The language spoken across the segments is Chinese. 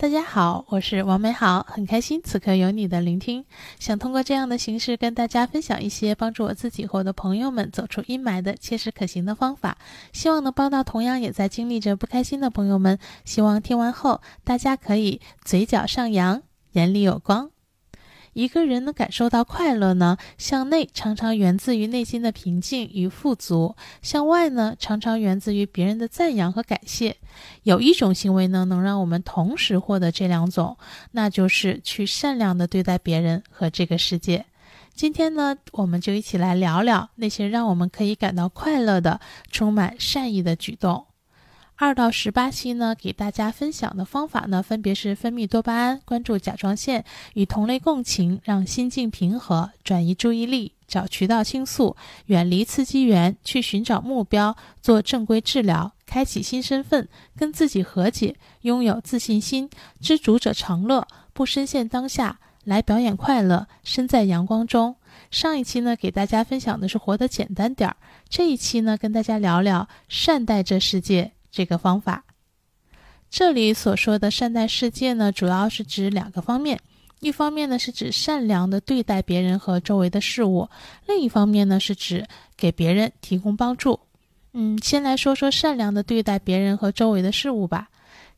大家好，我是王美好，很开心此刻有你的聆听。想通过这样的形式跟大家分享一些帮助我自己或我的朋友们走出阴霾的切实可行的方法，希望能帮到同样也在经历着不开心的朋友们。希望听完后大家可以嘴角上扬，眼里有光。一个人能感受到快乐呢，向内常常源自于内心的平静与富足；向外呢，常常源自于别人的赞扬和感谢。有一种行为呢，能让我们同时获得这两种，那就是去善良的对待别人和这个世界。今天呢，我们就一起来聊聊那些让我们可以感到快乐的、充满善意的举动。二到十八期呢，给大家分享的方法呢，分别是分泌多巴胺、关注甲状腺、与同类共情、让心境平和、转移注意力、找渠道倾诉、远离刺激源、去寻找目标、做正规治疗、开启新身份、跟自己和解、拥有自信心、知足者常乐、不深陷当下、来表演快乐、身在阳光中。上一期呢，给大家分享的是活得简单点儿，这一期呢，跟大家聊聊善待这世界。这个方法，这里所说的善待世界呢，主要是指两个方面。一方面呢，是指善良的对待别人和周围的事物；另一方面呢，是指给别人提供帮助。嗯，先来说说善良的对待别人和周围的事物吧。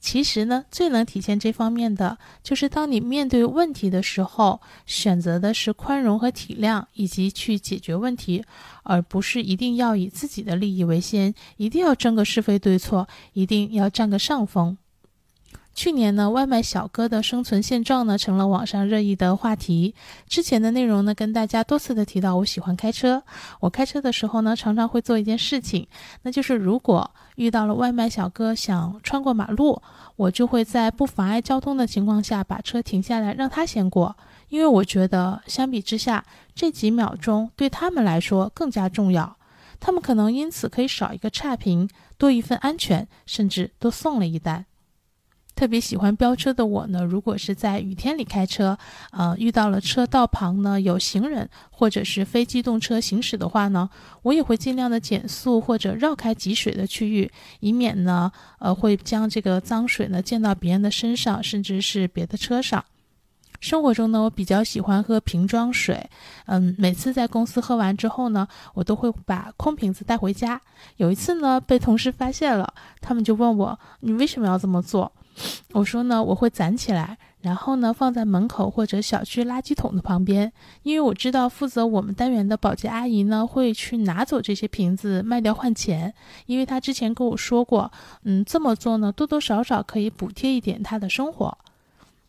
其实呢，最能体现这方面的，就是当你面对问题的时候，选择的是宽容和体谅，以及去解决问题，而不是一定要以自己的利益为先，一定要争个是非对错，一定要占个上风。去年呢，外卖小哥的生存现状呢，成了网上热议的话题。之前的内容呢，跟大家多次的提到，我喜欢开车。我开车的时候呢，常常会做一件事情，那就是如果遇到了外卖小哥想穿过马路，我就会在不妨碍交通的情况下把车停下来，让他先过。因为我觉得相比之下，这几秒钟对他们来说更加重要。他们可能因此可以少一个差评，多一份安全，甚至多送了一单。特别喜欢飙车的我呢，如果是在雨天里开车，呃，遇到了车道旁呢有行人或者是非机动车行驶的话呢，我也会尽量的减速或者绕开积水的区域，以免呢，呃，会将这个脏水呢溅到别人的身上，甚至是别的车上。生活中呢，我比较喜欢喝瓶装水，嗯，每次在公司喝完之后呢，我都会把空瓶子带回家。有一次呢，被同事发现了，他们就问我：“你为什么要这么做？”我说呢，我会攒起来，然后呢放在门口或者小区垃圾桶的旁边，因为我知道负责我们单元的保洁阿姨呢会去拿走这些瓶子卖掉换钱，因为她之前跟我说过，嗯，这么做呢多多少少可以补贴一点她的生活。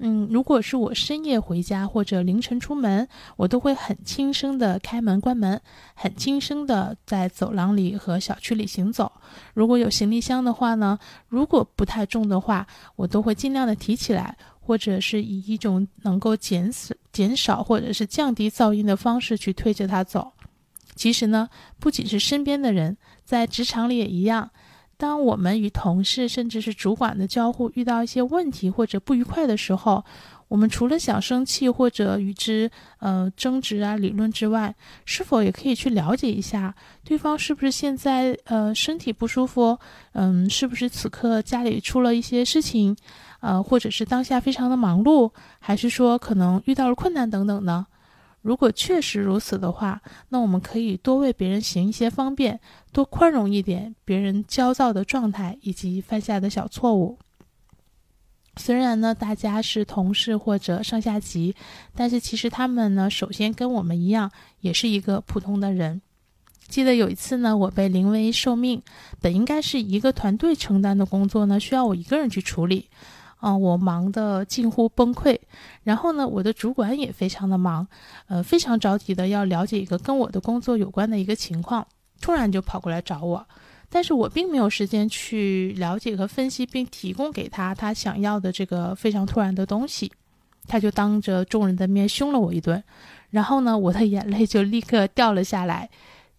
嗯，如果是我深夜回家或者凌晨出门，我都会很轻声的开门关门，很轻声的在走廊里和小区里行走。如果有行李箱的话呢，如果不太重的话，我都会尽量的提起来，或者是以一种能够减少、减少或者是降低噪音的方式去推着它走。其实呢，不仅是身边的人，在职场里也一样。当我们与同事甚至是主管的交互遇到一些问题或者不愉快的时候，我们除了想生气或者与之呃争执啊理论之外，是否也可以去了解一下对方是不是现在呃身体不舒服，嗯，是不是此刻家里出了一些事情，呃，或者是当下非常的忙碌，还是说可能遇到了困难等等呢？如果确实如此的话，那我们可以多为别人行一些方便，多宽容一点别人焦躁的状态以及犯下的小错误。虽然呢，大家是同事或者上下级，但是其实他们呢，首先跟我们一样，也是一个普通的人。记得有一次呢，我被临危受命，本应该是一个团队承担的工作呢，需要我一个人去处理。啊，我忙得近乎崩溃，然后呢，我的主管也非常的忙，呃，非常着急的要了解一个跟我的工作有关的一个情况，突然就跑过来找我，但是我并没有时间去了解和分析，并提供给他他想要的这个非常突然的东西，他就当着众人的面凶了我一顿，然后呢，我的眼泪就立刻掉了下来。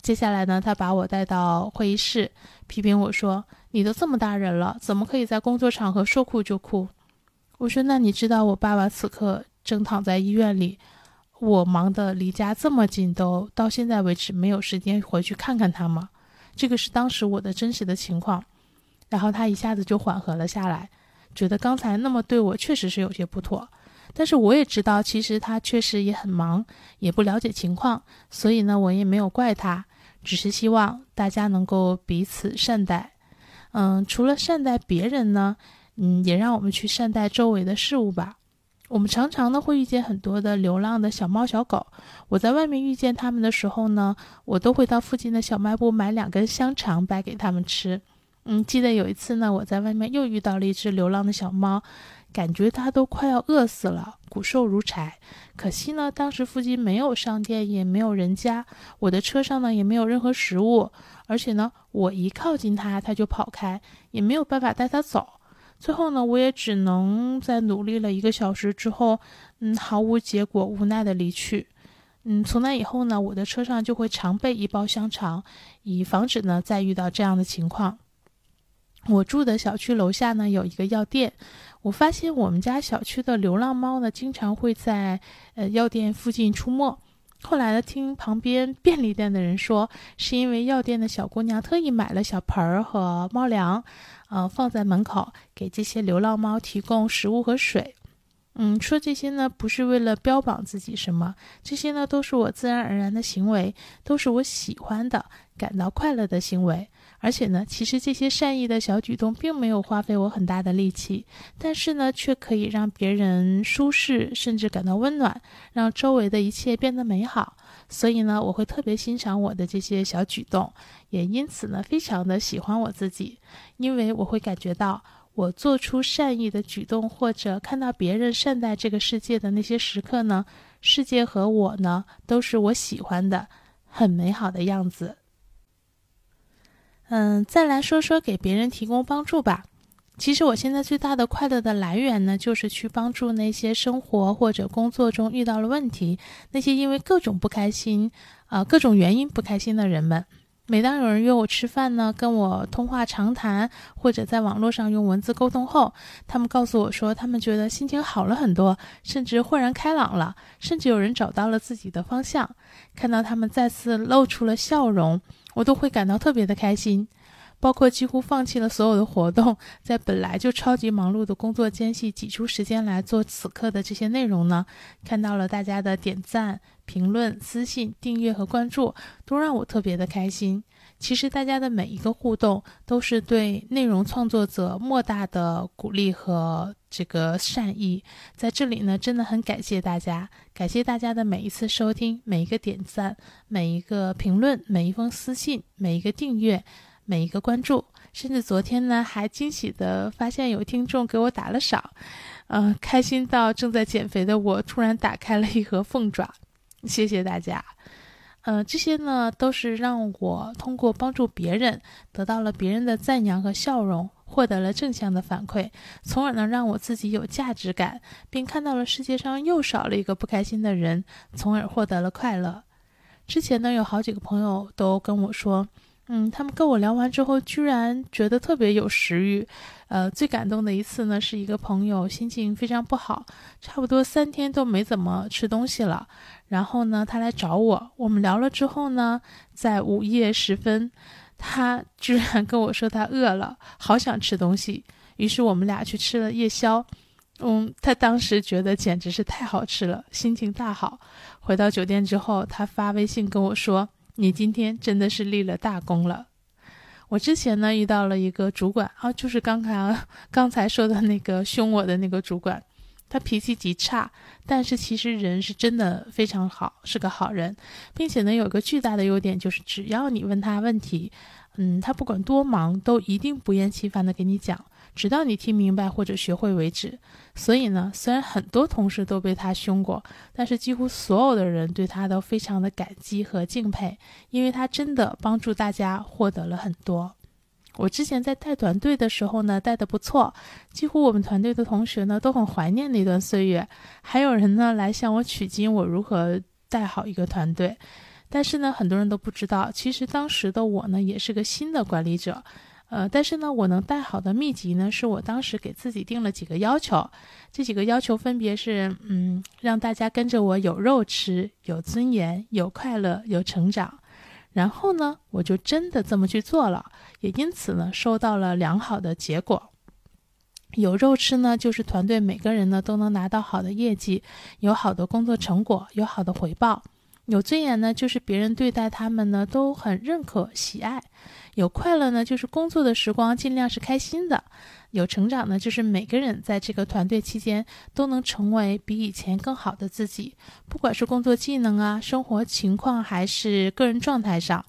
接下来呢，他把我带到会议室，批评我说：“你都这么大人了，怎么可以在工作场合说哭就哭？”我说：“那你知道我爸爸此刻正躺在医院里，我忙得离家这么近，都到现在为止没有时间回去看看他吗？”这个是当时我的真实的情况。然后他一下子就缓和了下来。觉得刚才那么对我确实是有些不妥。但是我也知道，其实他确实也很忙，也不了解情况，所以呢，我也没有怪他，只是希望大家能够彼此善待。嗯，除了善待别人呢，嗯，也让我们去善待周围的事物吧。我们常常呢会遇见很多的流浪的小猫小狗，我在外面遇见它们的时候呢，我都会到附近的小卖部买两根香肠掰给它们吃。嗯，记得有一次呢，我在外面又遇到了一只流浪的小猫。感觉它都快要饿死了，骨瘦如柴。可惜呢，当时附近没有商店，也没有人家，我的车上呢也没有任何食物，而且呢，我一靠近它，它就跑开，也没有办法带它走。最后呢，我也只能在努力了一个小时之后，嗯，毫无结果，无奈的离去。嗯，从那以后呢，我的车上就会常备一包香肠，以防止呢再遇到这样的情况。我住的小区楼下呢有一个药店。我发现我们家小区的流浪猫呢，经常会在呃药店附近出没。后来呢，听旁边便利店的人说，是因为药店的小姑娘特意买了小盆儿和猫粮，呃，放在门口给这些流浪猫提供食物和水。嗯，说这些呢，不是为了标榜自己什么，这些呢，都是我自然而然的行为，都是我喜欢的、感到快乐的行为。而且呢，其实这些善意的小举动并没有花费我很大的力气，但是呢，却可以让别人舒适，甚至感到温暖，让周围的一切变得美好。所以呢，我会特别欣赏我的这些小举动，也因此呢，非常的喜欢我自己，因为我会感觉到我做出善意的举动，或者看到别人善待这个世界的那些时刻呢，世界和我呢，都是我喜欢的，很美好的样子。嗯，再来说说给别人提供帮助吧。其实我现在最大的快乐的来源呢，就是去帮助那些生活或者工作中遇到了问题，那些因为各种不开心，呃，各种原因不开心的人们。每当有人约我吃饭呢，跟我通话长谈，或者在网络上用文字沟通后，他们告诉我说，他们觉得心情好了很多，甚至豁然开朗了，甚至有人找到了自己的方向。看到他们再次露出了笑容。我都会感到特别的开心，包括几乎放弃了所有的活动，在本来就超级忙碌的工作间隙挤出时间来做此刻的这些内容呢。看到了大家的点赞、评论、私信、订阅和关注，都让我特别的开心。其实大家的每一个互动都是对内容创作者莫大的鼓励和这个善意，在这里呢，真的很感谢大家，感谢大家的每一次收听，每一个点赞，每一个评论，每一封私信，每一个订阅，每一个关注，甚至昨天呢，还惊喜的发现有听众给我打了赏，嗯，开心到正在减肥的我突然打开了一盒凤爪，谢谢大家。呃，这些呢，都是让我通过帮助别人，得到了别人的赞扬和笑容，获得了正向的反馈，从而呢，让我自己有价值感，并看到了世界上又少了一个不开心的人，从而获得了快乐。之前呢，有好几个朋友都跟我说。嗯，他们跟我聊完之后，居然觉得特别有食欲。呃，最感动的一次呢，是一个朋友心情非常不好，差不多三天都没怎么吃东西了。然后呢，他来找我，我们聊了之后呢，在午夜时分，他居然跟我说他饿了，好想吃东西。于是我们俩去吃了夜宵。嗯，他当时觉得简直是太好吃了，心情大好。回到酒店之后，他发微信跟我说。你今天真的是立了大功了。我之前呢遇到了一个主管啊，就是刚才 刚才说的那个凶我的那个主管，他脾气极差，但是其实人是真的非常好，是个好人，并且呢有个巨大的优点就是，只要你问他问题，嗯，他不管多忙，都一定不厌其烦的给你讲。直到你听明白或者学会为止。所以呢，虽然很多同事都被他凶过，但是几乎所有的人对他都非常的感激和敬佩，因为他真的帮助大家获得了很多。我之前在带团队的时候呢，带的不错，几乎我们团队的同学呢都很怀念那段岁月。还有人呢来向我取经，我如何带好一个团队。但是呢，很多人都不知道，其实当时的我呢也是个新的管理者。呃，但是呢，我能带好的秘籍呢，是我当时给自己定了几个要求，这几个要求分别是，嗯，让大家跟着我有肉吃，有尊严，有快乐，有成长。然后呢，我就真的这么去做了，也因此呢，收到了良好的结果。有肉吃呢，就是团队每个人呢都能拿到好的业绩，有好的工作成果，有好的回报。有尊严呢，就是别人对待他们呢都很认可、喜爱；有快乐呢，就是工作的时光尽量是开心的；有成长呢，就是每个人在这个团队期间都能成为比以前更好的自己，不管是工作技能啊、生活情况还是个人状态上。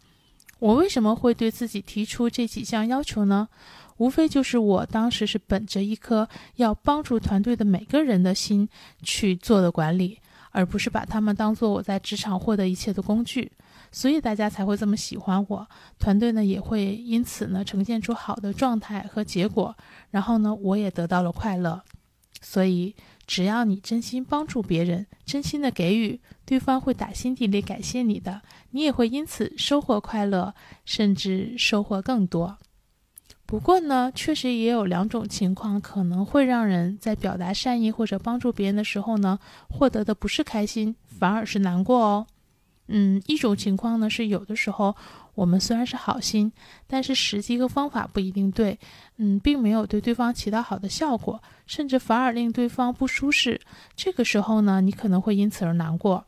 我为什么会对自己提出这几项要求呢？无非就是我当时是本着一颗要帮助团队的每个人的心去做的管理。而不是把他们当做我在职场获得一切的工具，所以大家才会这么喜欢我，团队呢也会因此呢呈现出好的状态和结果，然后呢我也得到了快乐。所以只要你真心帮助别人，真心的给予，对方会打心底里感谢你的，你也会因此收获快乐，甚至收获更多。不过呢，确实也有两种情况可能会让人在表达善意或者帮助别人的时候呢，获得的不是开心，反而是难过哦。嗯，一种情况呢是有的时候我们虽然是好心，但是时机和方法不一定对，嗯，并没有对对方起到好的效果，甚至反而令对方不舒适。这个时候呢，你可能会因此而难过。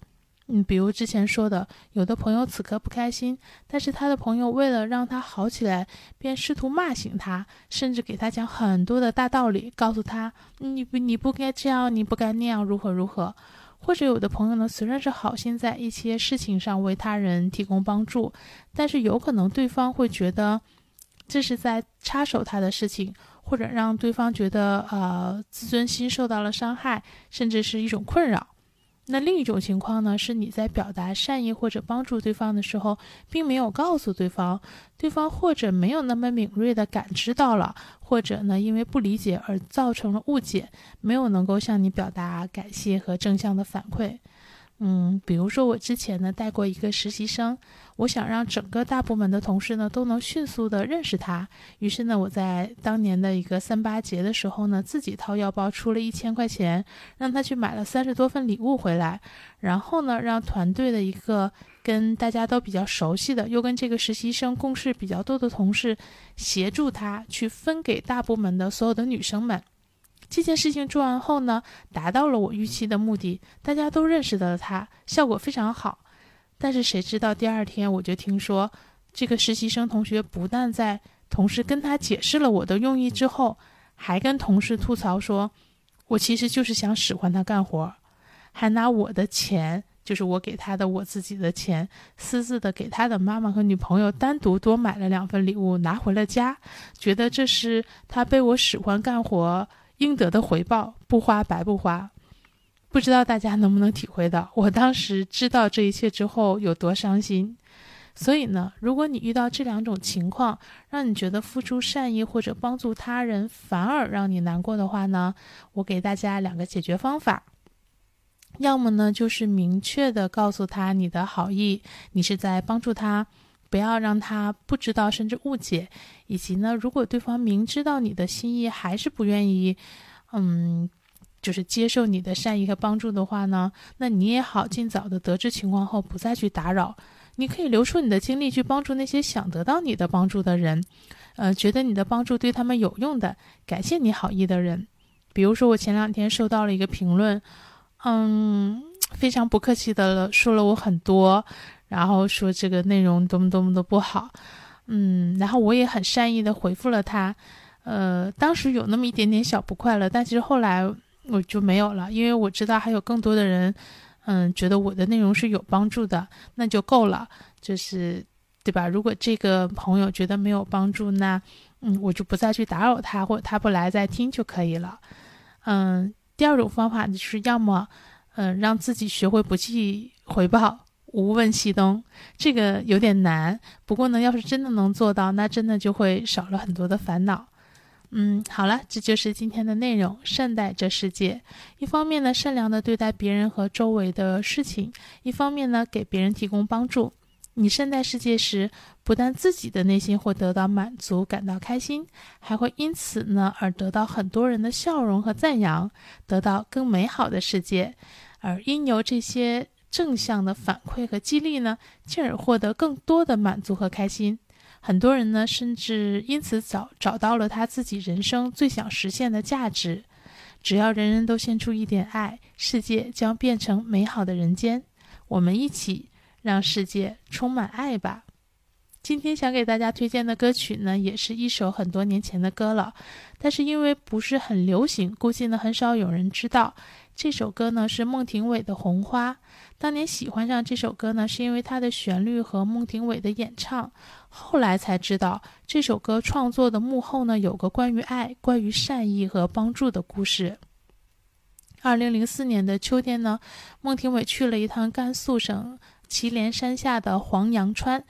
嗯，比如之前说的，有的朋友此刻不开心，但是他的朋友为了让他好起来，便试图骂醒他，甚至给他讲很多的大道理，告诉他你不你不该这样，你不该那样，如何如何。或者有的朋友呢，虽然是好心在一些事情上为他人提供帮助，但是有可能对方会觉得这是在插手他的事情，或者让对方觉得呃自尊心受到了伤害，甚至是一种困扰。那另一种情况呢，是你在表达善意或者帮助对方的时候，并没有告诉对方，对方或者没有那么敏锐的感知到了，或者呢，因为不理解而造成了误解，没有能够向你表达感谢和正向的反馈。嗯，比如说我之前呢带过一个实习生，我想让整个大部门的同事呢都能迅速的认识他，于是呢我在当年的一个三八节的时候呢，自己掏腰包出了一千块钱，让他去买了三十多份礼物回来，然后呢让团队的一个跟大家都比较熟悉的，又跟这个实习生共事比较多的同事，协助他去分给大部门的所有的女生们。这件事情做完后呢，达到了我预期的目的，大家都认识到了他，效果非常好。但是谁知道第二天我就听说，这个实习生同学不但在同事跟他解释了我的用意之后，还跟同事吐槽说，我其实就是想使唤他干活，还拿我的钱，就是我给他的我自己的钱，私自的给他的妈妈和女朋友单独多买了两份礼物拿回了家，觉得这是他被我使唤干活。应得的回报，不花白不花。不知道大家能不能体会到，我当时知道这一切之后有多伤心。所以呢，如果你遇到这两种情况，让你觉得付出善意或者帮助他人反而让你难过的话呢，我给大家两个解决方法。要么呢，就是明确的告诉他你的好意，你是在帮助他。不要让他不知道，甚至误解。以及呢，如果对方明知道你的心意，还是不愿意，嗯，就是接受你的善意和帮助的话呢，那你也好，尽早的得知情况后，不再去打扰。你可以留出你的精力去帮助那些想得到你的帮助的人，呃，觉得你的帮助对他们有用的，感谢你好意的人。比如说，我前两天收到了一个评论，嗯，非常不客气的了说了我很多。然后说这个内容多么多么的不好，嗯，然后我也很善意的回复了他，呃，当时有那么一点点小不快乐，但其实后来我就没有了，因为我知道还有更多的人，嗯，觉得我的内容是有帮助的，那就够了，就是对吧？如果这个朋友觉得没有帮助，那嗯，我就不再去打扰他，或者他不来再听就可以了。嗯，第二种方法就是要么，嗯，让自己学会不计回报。无问西东，这个有点难。不过呢，要是真的能做到，那真的就会少了很多的烦恼。嗯，好了，这就是今天的内容。善待这世界，一方面呢，善良的对待别人和周围的事情；一方面呢，给别人提供帮助。你善待世界时，不但自己的内心会得到满足，感到开心，还会因此呢而得到很多人的笑容和赞扬，得到更美好的世界。而因由这些。正向的反馈和激励呢，进而获得更多的满足和开心。很多人呢，甚至因此找找到了他自己人生最想实现的价值。只要人人都献出一点爱，世界将变成美好的人间。我们一起让世界充满爱吧。今天想给大家推荐的歌曲呢，也是一首很多年前的歌了，但是因为不是很流行，估计呢很少有人知道。这首歌呢是孟庭苇的《红花》。当年喜欢上这首歌呢，是因为它的旋律和孟庭苇的演唱。后来才知道，这首歌创作的幕后呢，有个关于爱、关于善意和帮助的故事。二零零四年的秋天呢，孟庭苇去了一趟甘肃省祁连山下的黄杨川。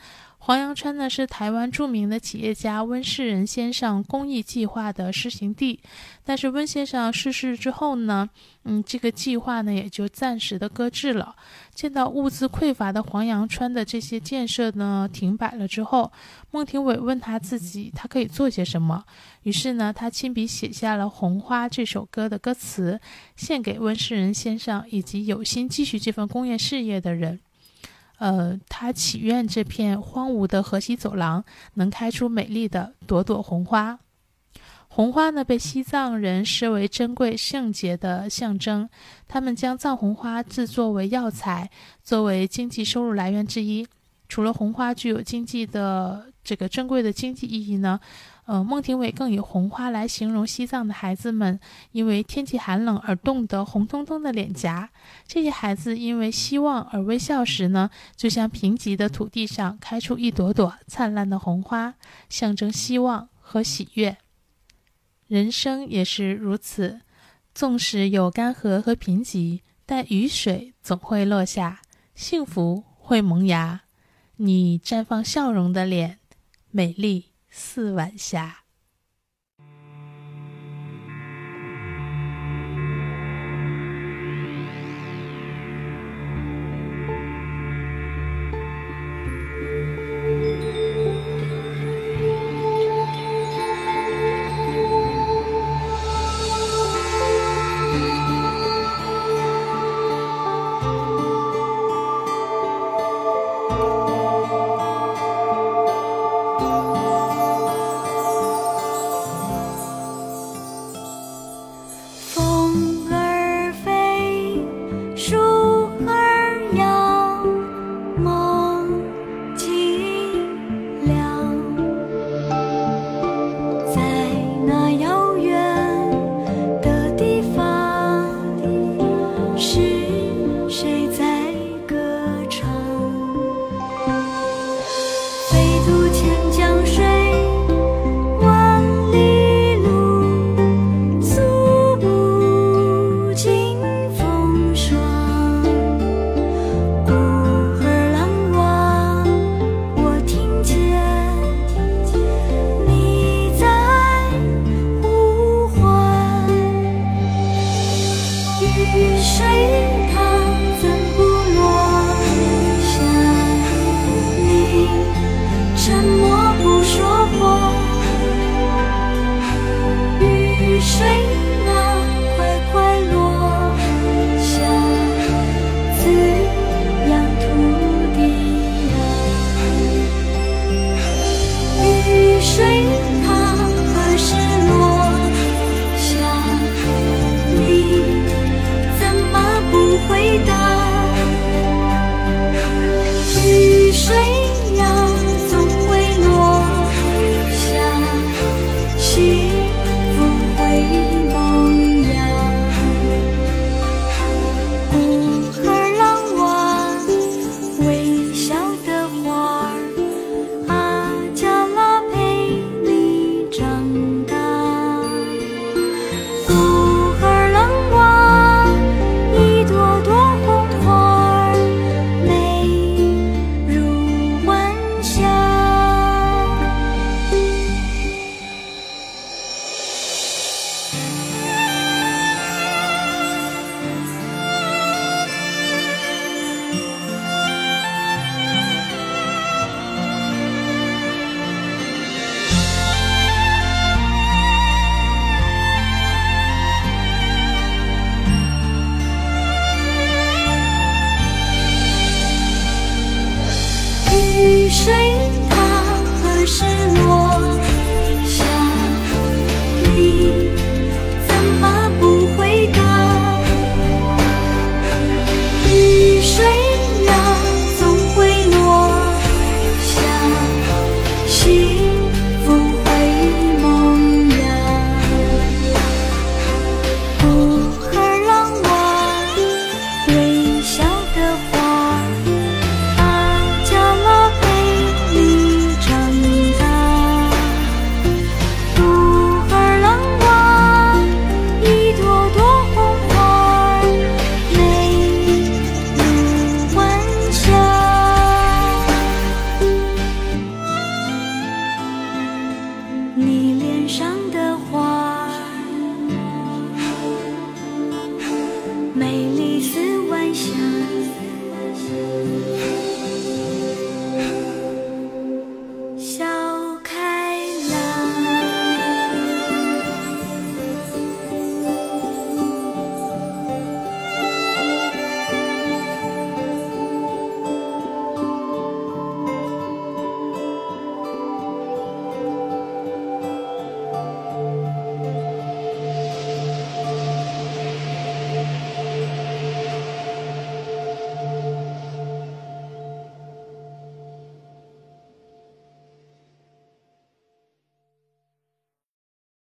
黄杨川呢是台湾著名的企业家温世仁先生公益计划的施行地，但是温先生逝世之后呢，嗯，这个计划呢也就暂时的搁置了。见到物资匮乏的黄杨川的这些建设呢停摆了之后，孟庭苇问他自己，他可以做些什么？于是呢，他亲笔写下了《红花》这首歌的歌词，献给温世仁先生以及有心继续这份工业事业的人。呃，他祈愿这片荒芜的河西走廊能开出美丽的朵朵红花。红花呢，被西藏人视为珍贵圣洁的象征，他们将藏红花制作为药材，作为经济收入来源之一。除了红花具有经济的这个珍贵的经济意义呢？呃，孟庭苇更以红花来形容西藏的孩子们，因为天气寒冷而冻得红彤彤的脸颊。这些孩子因为希望而微笑时呢，就像贫瘠的土地上开出一朵朵灿烂的红花，象征希望和喜悦。人生也是如此，纵使有干涸和贫瘠，但雨水总会落下，幸福会萌芽。你绽放笑容的脸，美丽。四晚霞。